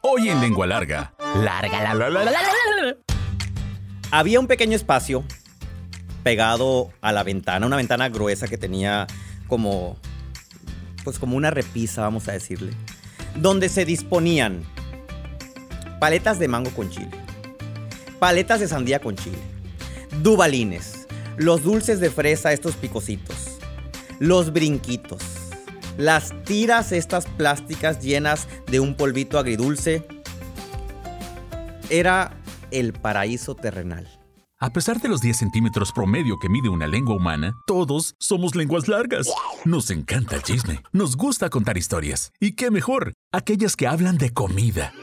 Hoy en Lengua Larga. Larga, la, la, la, la, la, la. Había un pequeño espacio pegado a la ventana, una ventana gruesa que tenía como, pues como una repisa, vamos a decirle, donde se disponían paletas de mango con chile, paletas de sandía con chile, dubalines, los dulces de fresa, estos picositos, los brinquitos, las tiras estas plásticas llenas de un polvito agridulce. Era el paraíso terrenal. A pesar de los 10 centímetros promedio que mide una lengua humana, todos somos lenguas largas. Nos encanta el chisme, nos gusta contar historias. ¿Y qué mejor? Aquellas que hablan de comida.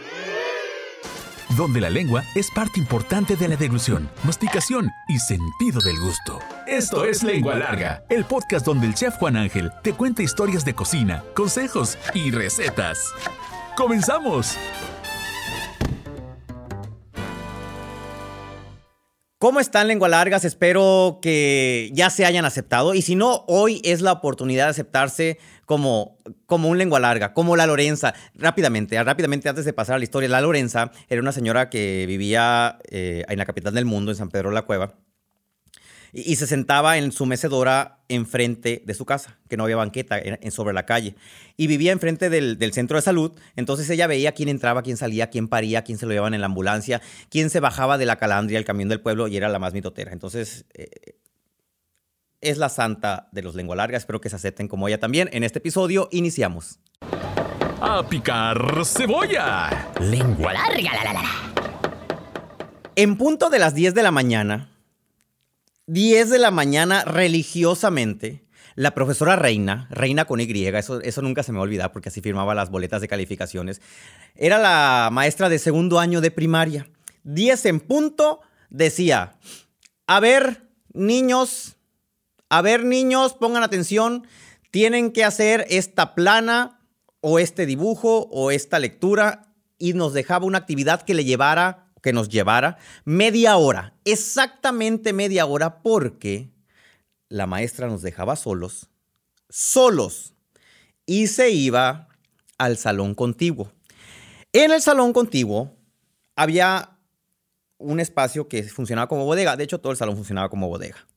Donde la lengua es parte importante de la deglución, masticación y sentido del gusto. Esto es Lengua Larga, el podcast donde el chef Juan Ángel te cuenta historias de cocina, consejos y recetas. ¡Comenzamos! ¿Cómo están lengua largas? Espero que ya se hayan aceptado. Y si no, hoy es la oportunidad de aceptarse como, como un lengua larga, como la Lorenza. Rápidamente, rápidamente antes de pasar a la historia, la Lorenza era una señora que vivía eh, en la capital del mundo, en San Pedro de la Cueva. Y, se sentaba en su mecedora enfrente de su casa, que no había banqueta, en- sobre la calle. Y vivía enfrente del, del centro de salud. Entonces ella veía quién entraba, quién salía, quién paría, quién se lo llevaban en la ambulancia, quién se bajaba de la calandria, el camión del pueblo, y era la más mitotera. Entonces, eh, es la santa de los lengua larga. Espero que se acepten como ella también. En este episodio iniciamos. ¡A picar cebolla! Lengua larga, la, la, la. En punto de las 10 de la mañana, 10 de la mañana religiosamente, la profesora Reina, Reina con Y, eso, eso nunca se me va a olvidar porque así firmaba las boletas de calificaciones, era la maestra de segundo año de primaria. 10 en punto, decía, a ver, niños, a ver, niños, pongan atención, tienen que hacer esta plana o este dibujo o esta lectura y nos dejaba una actividad que le llevara, que nos llevara media hora, exactamente media hora porque la maestra nos dejaba solos, solos, y se iba al salón contiguo. En el salón contiguo había un espacio que funcionaba como bodega, de hecho todo el salón funcionaba como bodega.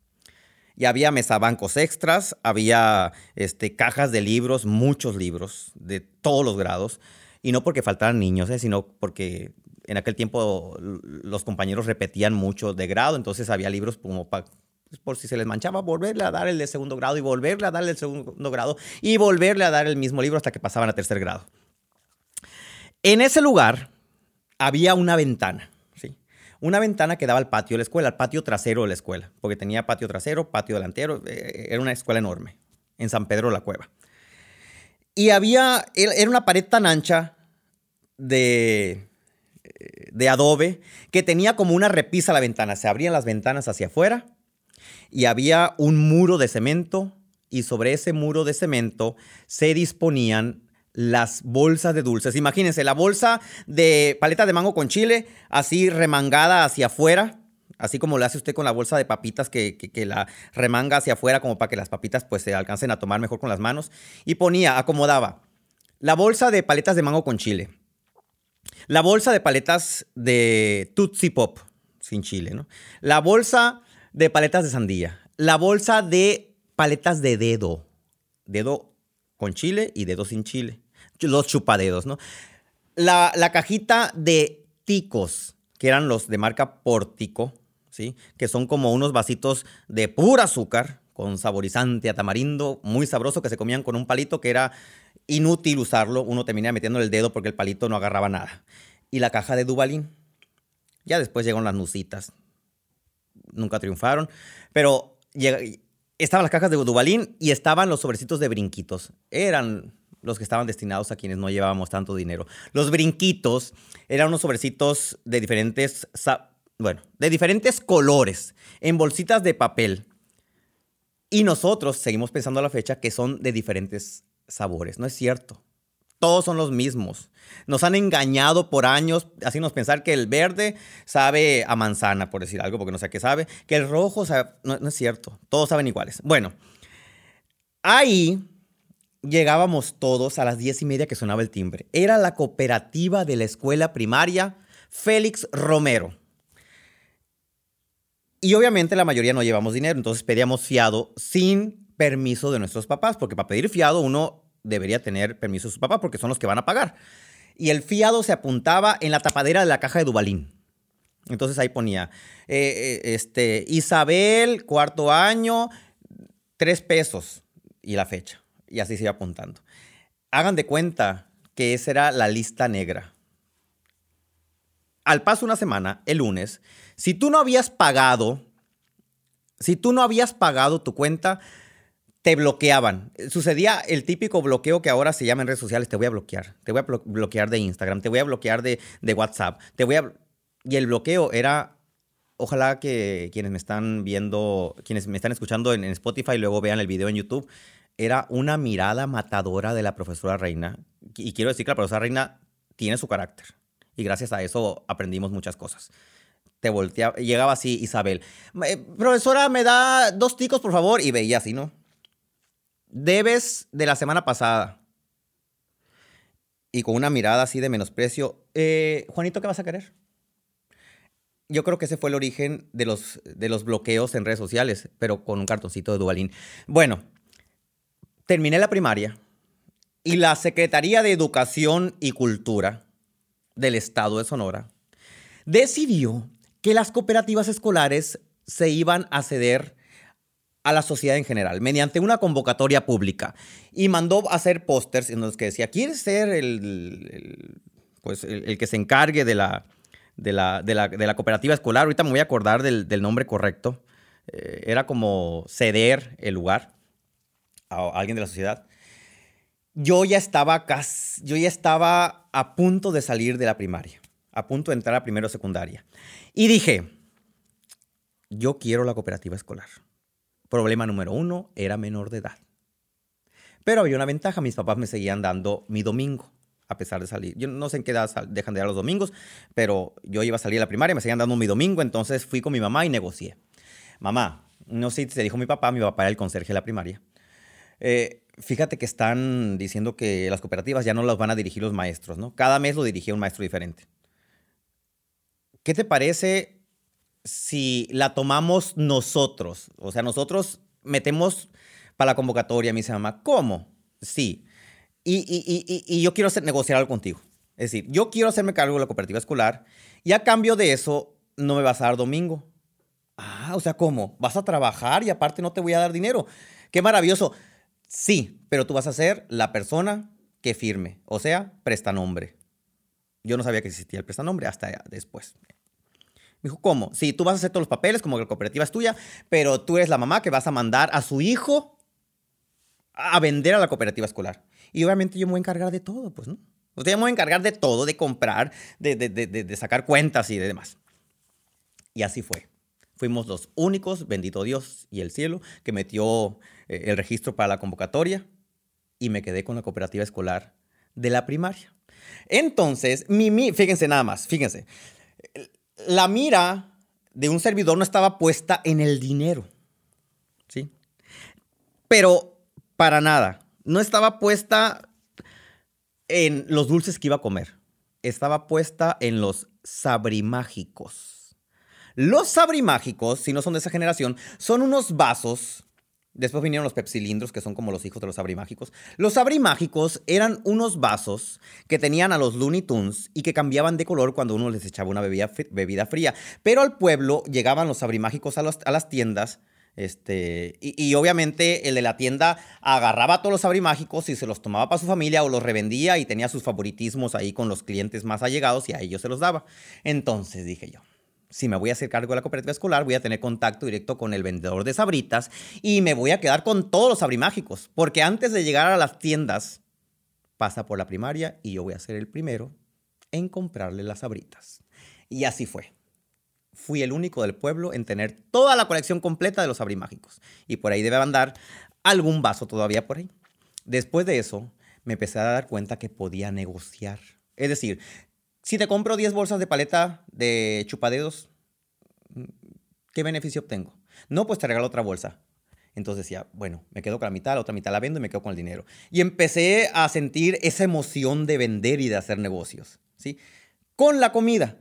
Y había mesabancos extras, había este, cajas de libros, muchos libros de todos los grados. Y no porque faltaran niños, ¿eh? sino porque en aquel tiempo los compañeros repetían mucho de grado, entonces había libros como para por si se les manchaba, volverle a dar el de segundo grado y volverle a dar el segundo grado y volverle a dar el mismo libro hasta que pasaban a tercer grado. En ese lugar había una ventana. Una ventana que daba al patio de la escuela, al patio trasero de la escuela, porque tenía patio trasero, patio delantero, eh, era una escuela enorme, en San Pedro de la Cueva. Y había, era una pared tan ancha de, eh, de adobe que tenía como una repisa la ventana, se abrían las ventanas hacia afuera y había un muro de cemento y sobre ese muro de cemento se disponían las bolsas de dulces. Imagínense, la bolsa de paleta de mango con chile, así remangada hacia afuera, así como lo hace usted con la bolsa de papitas que, que- la remanga hacia afuera como para que las papitas pues se alcancen a tomar mejor con las manos. Y ponía, acomodaba la bolsa de paletas de mango con chile, la bolsa de paletas de Tootsie Pop, sin chile, ¿no? La bolsa de paletas de sandía. La bolsa de paletas de dedo. Dedo con chile y dedo sin chile. Los chupadedos, ¿no? La, la cajita de ticos, que eran los de marca Pórtico, ¿sí? Que son como unos vasitos de pura azúcar, con saborizante a tamarindo, muy sabroso, que se comían con un palito que era inútil usarlo. Uno terminaba metiendo el dedo porque el palito no agarraba nada. Y la caja de Dubalín. Ya después llegaron las nusitas. Nunca triunfaron. Pero estaban las cajas de Dubalín y estaban los sobrecitos de brinquitos. Eran los que estaban destinados a quienes no llevábamos tanto dinero. Los brinquitos eran unos sobrecitos de diferentes, bueno, de diferentes colores, en bolsitas de papel. Y nosotros seguimos pensando a la fecha que son de diferentes sabores. No es cierto. Todos son los mismos. Nos han engañado por años, haciéndonos pensar que el verde sabe a manzana, por decir algo, porque no sé qué sabe. Que el rojo sabe. No, no es cierto. Todos saben iguales. Bueno, ahí llegábamos todos a las diez y media que sonaba el timbre. Era la cooperativa de la escuela primaria Félix Romero. Y obviamente la mayoría no llevamos dinero, entonces pedíamos fiado sin permiso de nuestros papás, porque para pedir fiado uno debería tener permiso de sus papás porque son los que van a pagar. Y el fiado se apuntaba en la tapadera de la caja de Dubalín. Entonces ahí ponía, eh, eh, este, Isabel, cuarto año, tres pesos y la fecha. Y así iba apuntando. Hagan de cuenta que esa era la lista negra. Al paso una semana, el lunes, si tú no habías pagado, si tú no habías pagado tu cuenta, te bloqueaban. Sucedía el típico bloqueo que ahora se llama en redes sociales, te voy a bloquear, te voy a bloquear de Instagram, te voy a bloquear de, de WhatsApp, te voy a... Y el bloqueo era, ojalá que quienes me están viendo, quienes me están escuchando en, Spotify y luego vean el video en YouTube, era una mirada matadora de la profesora Reina. Y quiero decir que la profesora Reina tiene su carácter. Y gracias a eso aprendimos muchas cosas. Te volteaba, llegaba así Isabel, profesora, me da dos ticos, por favor, y veía así, ¿no? Debes de la semana pasada. Y con una mirada así de menosprecio. Eh, Juanito, ¿qué vas a querer? Yo creo que ese fue el origen de los, de los bloqueos en redes sociales, pero con un cartoncito de Dubalín. Bueno, terminé la primaria y la Secretaría de Educación y Cultura del Estado de Sonora decidió que las cooperativas escolares se iban a ceder a la sociedad en general, mediante una convocatoria pública. Y mandó a hacer pósters en los que decía, ¿quieres ser el, pues, el, que se encargue de la, de la, de, la, cooperativa escolar? Ahorita me voy a acordar del, nombre correcto. Eh, era como ceder el lugar a, alguien de la sociedad. Yo ya estaba casi, yo ya estaba a punto de salir de la primaria, a punto de entrar a primero secundaria. Y dije, yo quiero la cooperativa escolar. Problema número uno, era menor de edad. Pero había una ventaja, mis papás me seguían dando mi domingo, a pesar de salir. Yo no sé en qué edad dejan de dar los domingos, pero yo iba a salir a la primaria, me seguían dando mi domingo, entonces fui con mi mamá y negocié. Mamá, no sé si te dijo mi papá, mi papá era el conserje de la primaria. Eh, fíjate que están diciendo que las cooperativas ya no las van a dirigir los maestros, ¿no? Cada mes lo dirigía un maestro diferente. ¿Qué te parece si la tomamos nosotros, o sea, nosotros metemos para la convocatoria, me dice mamá, ¿cómo? Sí. Y, y, y, yo quiero negociar algo contigo. Es decir, yo quiero hacerme cargo de la cooperativa escolar y a cambio de eso no me vas a dar domingo. Ah, o sea, ¿cómo? ¿Vas a trabajar y aparte no te voy a dar dinero? Qué maravilloso. Sí, pero tú vas a ser la persona que firme, o sea, prestanombre. Yo no sabía que existía el prestanombre hasta después dijo, ¿cómo? Sí, tú vas a hacer todos los papeles, como que la cooperativa es tuya, pero tú eres la mamá que vas a mandar a su hijo a vender a la cooperativa escolar. Y obviamente yo me voy a encargar de todo, pues, ¿no? O sea, yo me voy a encargar de todo, de comprar, de, de, de, de sacar cuentas y de demás. Y así fue. Fuimos los únicos, bendito Dios y el cielo, que metió eh, el registro para la convocatoria y me quedé con la cooperativa escolar de la primaria. Entonces, mi, fíjense nada más, fíjense, la mira de un servidor no estaba puesta en el dinero. ¿Sí? Pero para nada. No estaba puesta en los dulces que iba a comer. Estaba puesta en los sabrimágicos. Los sabrimágicos, si no son de esa generación, son unos vasos Después vinieron los pepsilindros, que son como los hijos de los abrimágicos. Los abrimágicos eran unos vasos que tenían a los Looney Tunes y que cambiaban de color cuando uno les echaba una bebida, fría. Pero al pueblo llegaban los abrimágicos a, a las tiendas. Este, y, obviamente el de la tienda agarraba a todos los abrimágicos y se los tomaba para su familia o los revendía y tenía sus favoritismos ahí con los clientes más allegados y a ellos se los daba. Entonces dije yo, si me voy a hacer cargo de la cooperativa escolar, voy a tener contacto directo con el vendedor de sabritas y me voy a quedar con todos los sabrimágicos, porque antes de llegar a las tiendas, pasa por la primaria y yo voy a ser el primero en comprarle las sabritas. Y así fue. Fui el único del pueblo en tener toda la colección completa de los sabrimágicos. Y por ahí debe andar algún vaso todavía por ahí. Después de eso, me empecé a dar cuenta que podía negociar. Es decir, si te compro 10 bolsas de paleta de chupadedos, ¿qué beneficio obtengo? No, pues te regalo otra bolsa. Entonces decía, bueno, me quedo con la mitad, la otra mitad la vendo y me quedo con el dinero. Y empecé a sentir esa emoción de vender y de hacer negocios, ¿sí? Con la comida.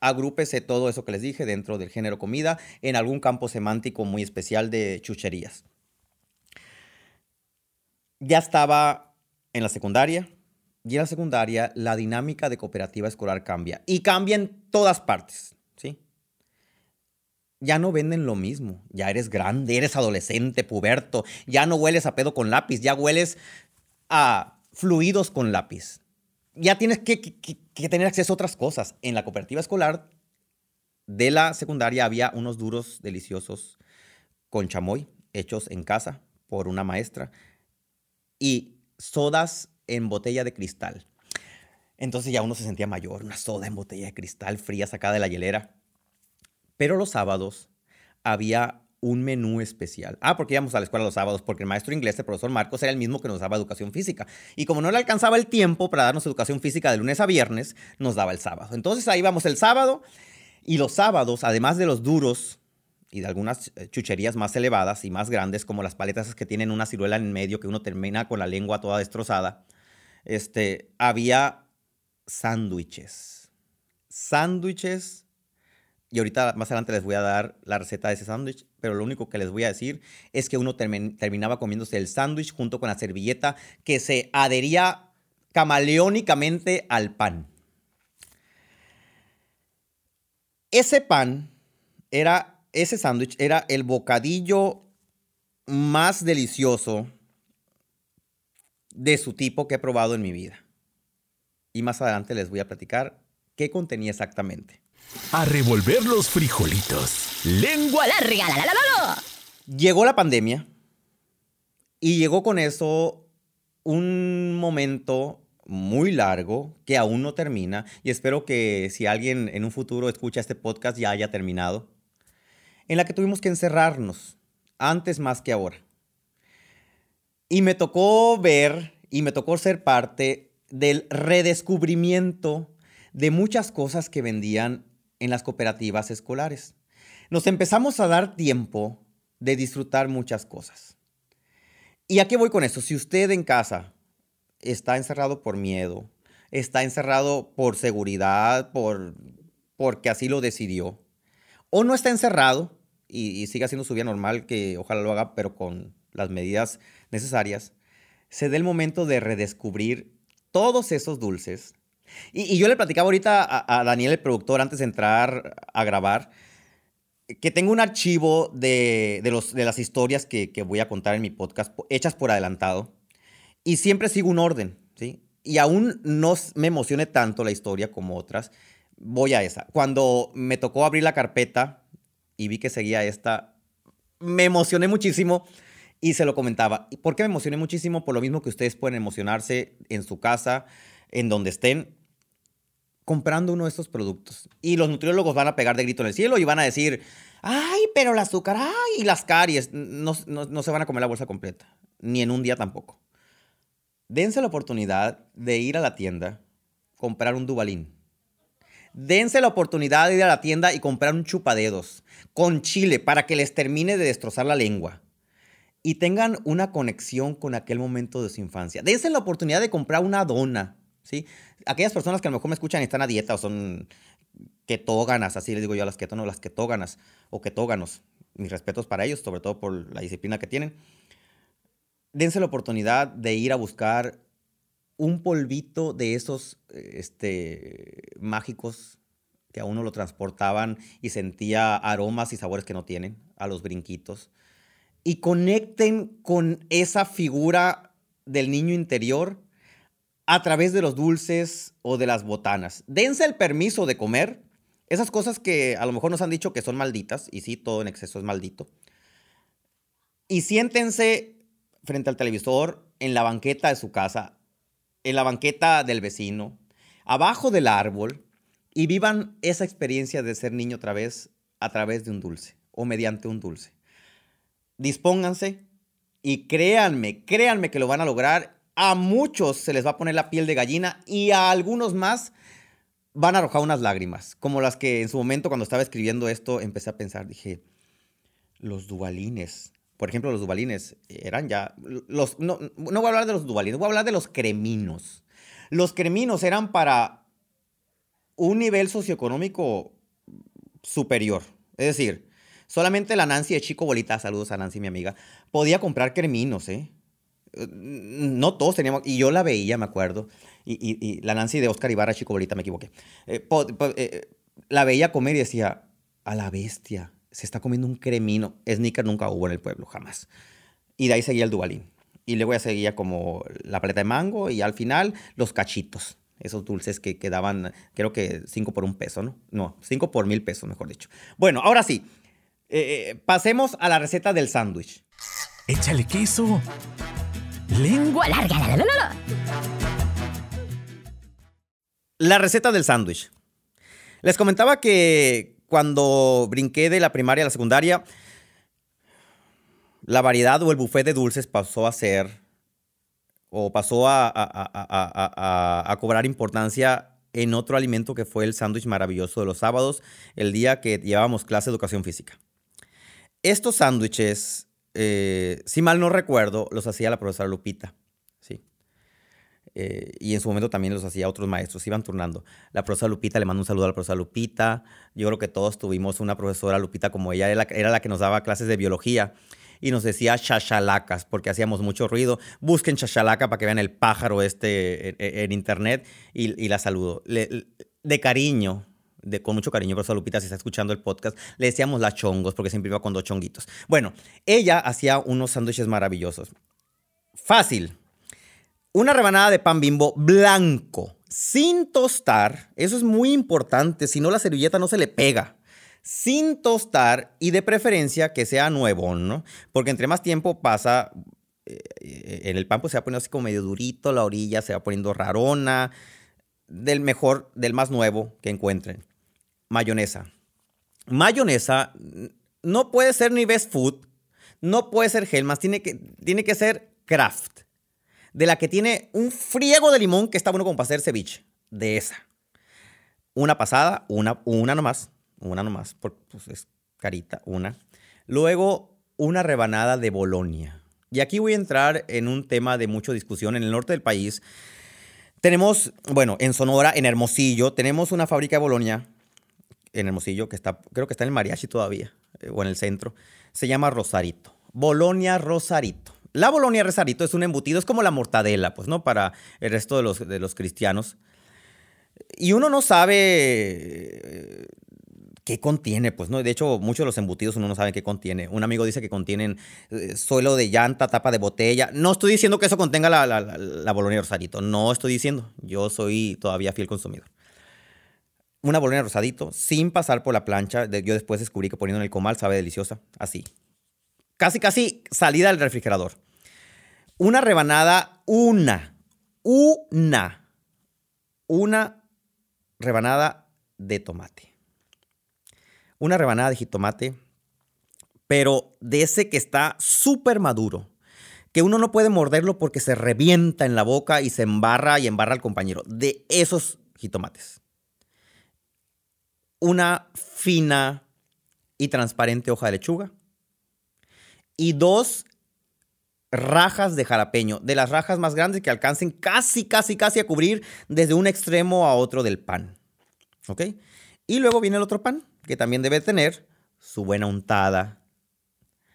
Agrúpese todo eso que les dije dentro del género comida en algún campo semántico muy especial de chucherías. Ya estaba en la secundaria, y en la secundaria la dinámica de cooperativa escolar cambia. Y cambia en todas partes, ¿sí? Ya no venden lo mismo. Ya eres grande, eres adolescente, puberto. Ya no hueles a pedo con lápiz, ya hueles a fluidos con lápiz. Ya tienes que, que tener acceso a otras cosas. En la cooperativa escolar de la secundaria había unos duros deliciosos con chamoy hechos en casa por una maestra y sodas en botella de cristal. Entonces ya uno se sentía mayor, una soda en botella de cristal fría sacada de la hielera. Pero los sábados había un menú especial. Ah, porque íbamos a la escuela los sábados, porque el maestro inglés, el profesor Marcos, era el mismo que nos daba educación física. Y como no le alcanzaba el tiempo para darnos educación física de lunes a viernes, nos daba el sábado. Entonces ahí vamos el sábado y los sábados, además de los duros y de algunas eh, chucherías más elevadas y más grandes, como las paletas que tienen una ciruela en medio que uno termina con la lengua toda destrozada, este, había sándwiches. Sándwiches. Y ahorita más adelante les voy a dar la receta de ese sándwich, pero lo único que les voy a decir es que uno terminaba comiéndose el sándwich junto con la servilleta que se adhería camaleónicamente al pan. Ese pan era, ese sándwich era el bocadillo más delicioso de su tipo que he probado en mi vida. Y más adelante les voy a platicar qué contenía exactamente. A revolver los frijolitos. Lengua larga. La, la, la, llegó la pandemia y llegó con eso un momento muy largo que aún no termina y espero que si alguien en un futuro escucha este podcast ya haya terminado, en la que tuvimos que encerrarnos, antes más que ahora. Y me tocó ver y me tocó ser parte del redescubrimiento de muchas cosas que vendían en las cooperativas escolares. Nos empezamos a dar tiempo de disfrutar muchas cosas. ¿Y a qué voy con eso? Si usted en casa está encerrado por miedo, está encerrado por seguridad, por, porque así lo decidió, o no está encerrado y, y sigue haciendo su vida normal, que ojalá lo haga, pero con las medidas necesarias, se dé el momento de redescubrir todos esos dulces. Y, yo le platicaba ahorita a, Daniel, el productor, antes de entrar a grabar, que tengo un archivo de, los, de las historias que, que, voy a contar en mi podcast, hechas por adelantado, y siempre sigo un orden, ¿sí? Y aún no me emocione tanto la historia como otras, voy a esa. Cuando me tocó abrir la carpeta y vi que seguía esta, me emocioné muchísimo y se lo comentaba. ¿Por qué me emocioné muchísimo? Por lo mismo que ustedes pueden emocionarse en su casa, en donde estén, comprando uno de estos productos. Y los nutriólogos van a pegar de grito en el cielo y van a decir, ay, pero el azúcar, ay, y las caries, no, no se van a comer la bolsa completa, ni en un día tampoco. Dense la oportunidad de ir a la tienda, comprar un Dubalín. Dense la oportunidad de ir a la tienda y comprar un chupadedos con chile para que les termine de destrozar la lengua y tengan una conexión con aquel momento de su infancia. Dense la oportunidad de comprar una dona, ¿sí? Aquellas personas que a lo mejor me escuchan y están a dieta o son ketóganas, así les digo yo a las ketonas, las ketóganas o ketóganos. Mis respetos para ellos, sobre todo por la disciplina que tienen. Dense la oportunidad de ir a buscar un polvito de esos este, mágicos que a uno lo transportaban y sentía aromas y sabores que no tienen, a los brinquitos y conecten con esa figura del niño interior a través de los dulces o de las botanas. Dense el permiso de comer esas cosas que a lo mejor nos han dicho que son malditas, y sí, todo en exceso es maldito. Y siéntense frente al televisor, en la banqueta de su casa, en la banqueta del vecino, abajo del árbol, y vivan esa experiencia de ser niño otra vez a través de un dulce o mediante un dulce dispónganse y créanme, créanme que lo van a lograr. A muchos se les va a poner la piel de gallina y a algunos más van a arrojar unas lágrimas, como las que en su momento cuando estaba escribiendo esto empecé a pensar, dije, los dubalines. Por ejemplo, los dubalines eran ya. Los, no, no voy a hablar de los dubalines, voy a hablar de los creminos. Los creminos eran para un nivel socioeconómico superior. Es decir, solamente la Nancy de Chico Bolita, saludos a Nancy, mi amiga, podía comprar creminos, ¿eh? No todos teníamos, y yo la veía, me acuerdo, y, la Nancy de Oscar Ibarra, Chico Bolita, me equivoqué. Eh, eh, la veía comer y decía, a la bestia, se está comiendo un cremino. Sneaker nunca hubo en el pueblo, jamás. Y de ahí seguía el Dubalín. Y luego ya seguía como la paleta de mango y al final los cachitos. Esos dulces que quedaban, creo que 5 por un peso, ¿no? No, 5 por mil pesos, mejor dicho. Bueno, ahora sí. Eh, pasemos a la receta del sándwich. Échale queso. Lengua larga. La, la, la, la receta del sándwich. Les comentaba que cuando brinqué de la primaria a la secundaria, la variedad o el buffet de dulces pasó a ser, o pasó a, a, cobrar importancia en otro alimento que fue el sándwich maravilloso de los sábados, el día que llevábamos clase de educación física. Estos sándwiches, eh, si mal no recuerdo, los hacía la profesora Lupita. Eh, y en su momento también los hacía otros maestros, iban turnando. La profesora Lupita, le mando un saludo a la profesora Lupita. Yo creo que todos tuvimos una profesora Lupita como ella, era la, que nos daba clases de biología y nos decía chachalacas porque hacíamos mucho ruido. Busquen chachalaca para que vean el pájaro este en, internet y, la saludo. de cariño, de, con mucho cariño, profesora Lupita, si está escuchando el podcast, le decíamos la chongos porque siempre iba con dos chonguitos. Bueno, ella hacía unos sándwiches maravillosos. Fácil, una rebanada de pan bimbo blanco, sin tostar. Eso es muy importante, si no la servilleta no se le pega. Sin tostar y de preferencia que sea nuevo, ¿no? Porque entre más tiempo pasa, eh, en el pan pues se va poniendo así como medio durito, la orilla se va poniendo rarona. Del mejor, del más nuevo que encuentren. Mayonesa. Mayonesa no puede ser ni best food, no puede ser Helmas, tiene que, tiene que ser craft de la que tiene un friego de limón que está bueno como para hacer ceviche. De esa. Una pasada, una, una nomás, una nomás, porque pues, es carita, una. Luego, una rebanada de Bolonia. Y aquí voy a entrar en un tema de mucha discusión. En el norte del país tenemos, bueno, en Sonora, en Hermosillo, tenemos una fábrica de Bolonia, en Hermosillo, que está, creo que está en el Mariachi todavía, eh, o en el centro. Se llama Rosarito. Bolonia Rosarito. La Bolonia Rosarito es un embutido, es como la mortadela, pues, ¿no? Para el resto de los, de los cristianos. Y uno no sabe eh, qué contiene, pues, ¿no? De hecho, muchos de los embutidos uno no sabe qué contiene. Un amigo dice que contienen eh, suelo de llanta, tapa de botella. No estoy diciendo que eso contenga la, la, Bolonia Rosarito. No estoy diciendo. Yo soy todavía fiel consumidor. Una Bolonia Rosadito, sin pasar por la plancha. Yo después descubrí que poniendo en el comal sabe deliciosa. Así, casi, casi salida del refrigerador. Una rebanada, una, una, una rebanada de tomate. Una rebanada de jitomate, pero de ese que está súper maduro, que uno no puede morderlo porque se revienta en la boca y se embarra y embarra al compañero. De esos jitomates. Una fina y transparente hoja de lechuga y dos rajas de jalapeño, de las rajas más grandes que alcancen casi, casi, casi a cubrir desde un extremo a otro del pan. ¿Ok? Y luego viene el otro pan, que también debe tener su buena untada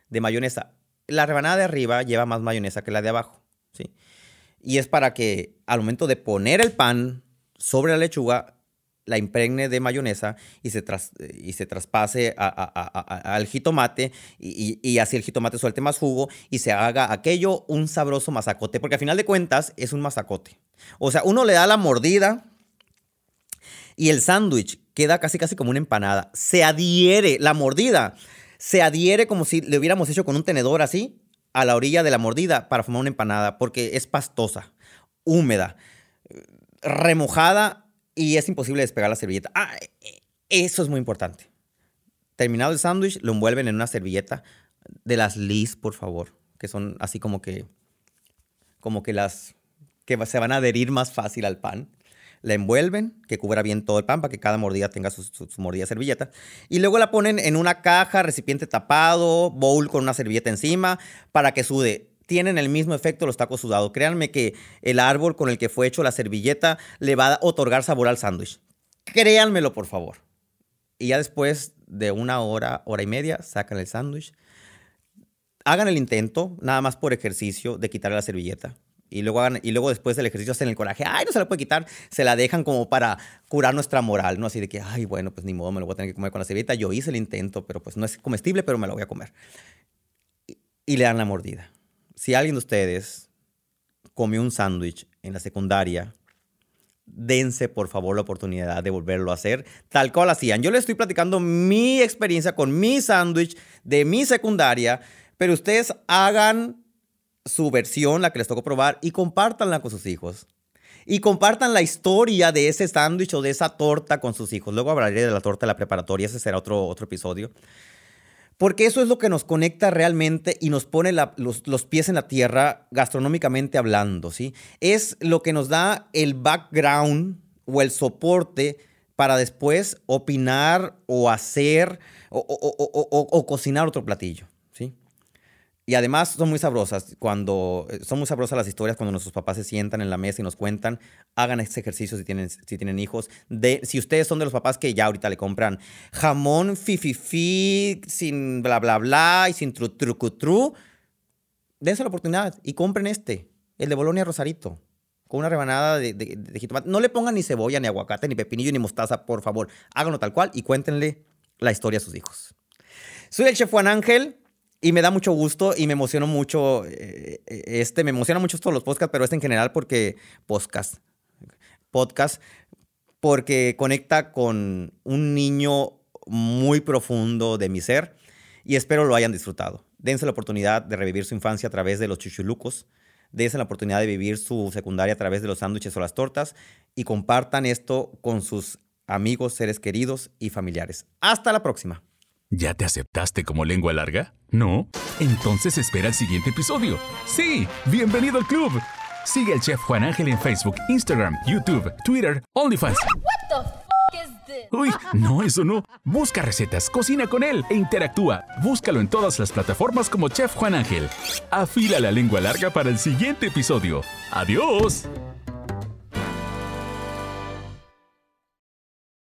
de mayonesa. La rebanada de arriba lleva más mayonesa que la de abajo. ¿sí? Y es para que al momento de poner el pan sobre la lechuga, la impregne de mayonesa y se, y se traspase al jitomate y, así el jitomate suelte más jugo y se haga aquello un sabroso masacote, porque al final de cuentas es un masacote. O sea, uno le da la mordida y el sándwich queda casi casi como una empanada. Se adhiere, la mordida se adhiere como si le hubiéramos hecho con un tenedor así a la orilla de la mordida para formar una empanada, porque es pastosa, húmeda, remojada y es imposible despegar la servilleta. Ah, eso es muy importante. Terminado el sándwich, lo envuelven en una servilleta de las Liz, por favor, que son así como que, como que las que se van a adherir más fácil al pan. la envuelven, que cubra bien todo el pan para que cada mordida tenga su, su, mordida servilleta. Y luego la ponen en una caja, recipiente tapado, bowl con una servilleta encima, para que sude. Tienen el mismo efecto los tacos sudados. Créanme que el árbol con el que fue hecho la servilleta le va a otorgar sabor al sándwich. Créanmelo, por favor. Y ya después de una hora, hora y media, sacan el sándwich. Hagan el intento, nada más por ejercicio, de quitarle la servilleta. Y luego, hagan- y luego después del ejercicio hacen el coraje. Ay, no se la puede quitar. Se la dejan como para curar nuestra moral, ¿no? Así de que, ay, bueno, pues ni modo, me lo voy a tener que comer con la servilleta. Yo hice el intento, pero pues no es comestible, pero me lo voy a comer. Y, y le dan la mordida. Si alguien de ustedes comió un sándwich en la secundaria, dense por favor la oportunidad de volverlo a hacer tal cual hacían. Yo les estoy platicando mi experiencia con mi sándwich de mi secundaria, pero ustedes hagan su versión, la que les tocó probar, y compártanla con sus hijos. Y compartan la historia de ese sándwich o de esa torta con sus hijos. Luego hablaré de la torta de la preparatoria, ese será otro, otro episodio. Porque eso es lo que nos conecta realmente y nos pone los, pies en la tierra gastronómicamente hablando, ¿sí? Es lo que nos da el background o el soporte para después opinar o hacer o, cocinar otro platillo. Y además son muy sabrosas cuando eh, son muy sabrosas las historias cuando nuestros papás se sientan en la mesa y nos cuentan. Hagan este ejercicio si tienen, si tienen hijos. De, si ustedes son de los papás que ya ahorita le compran jamón fififi sin bla bla bla y sin tru trucutru, dense la oportunidad y compren este, el de Bolonia Rosarito, con una rebanada de, de- de jitomate. No le pongan ni cebolla, ni aguacate, ni pepinillo, ni mostaza, por favor. Háganlo tal cual y cuéntenle la historia a sus hijos. Soy el chef Juan Ángel y me da mucho gusto y me emociono mucho. eh, eh, este, me emociona mucho todos los podcasts, pero este en general porque podcast. Podcast porque conecta con un niño muy profundo de mi ser y espero lo hayan disfrutado. Dense la oportunidad de revivir su infancia a través de los chuchulucos. Dense la oportunidad de vivir su secundaria a través de los sándwiches o las tortas y compartan esto con sus amigos, seres queridos y familiares. Hasta la próxima. ¿Ya te aceptaste como lengua larga? ¿No? Entonces espera el siguiente episodio. Sí, bienvenido al club. Sigue al chef Juan Ángel en Facebook, Instagram, YouTube, Twitter, OnlyFans. What the f is this? Uy, no, eso no. Busca recetas, cocina con él e interactúa. Búscalo en todas las plataformas como Chef Juan Ángel. Afila la lengua larga para el siguiente episodio. ¡Adiós!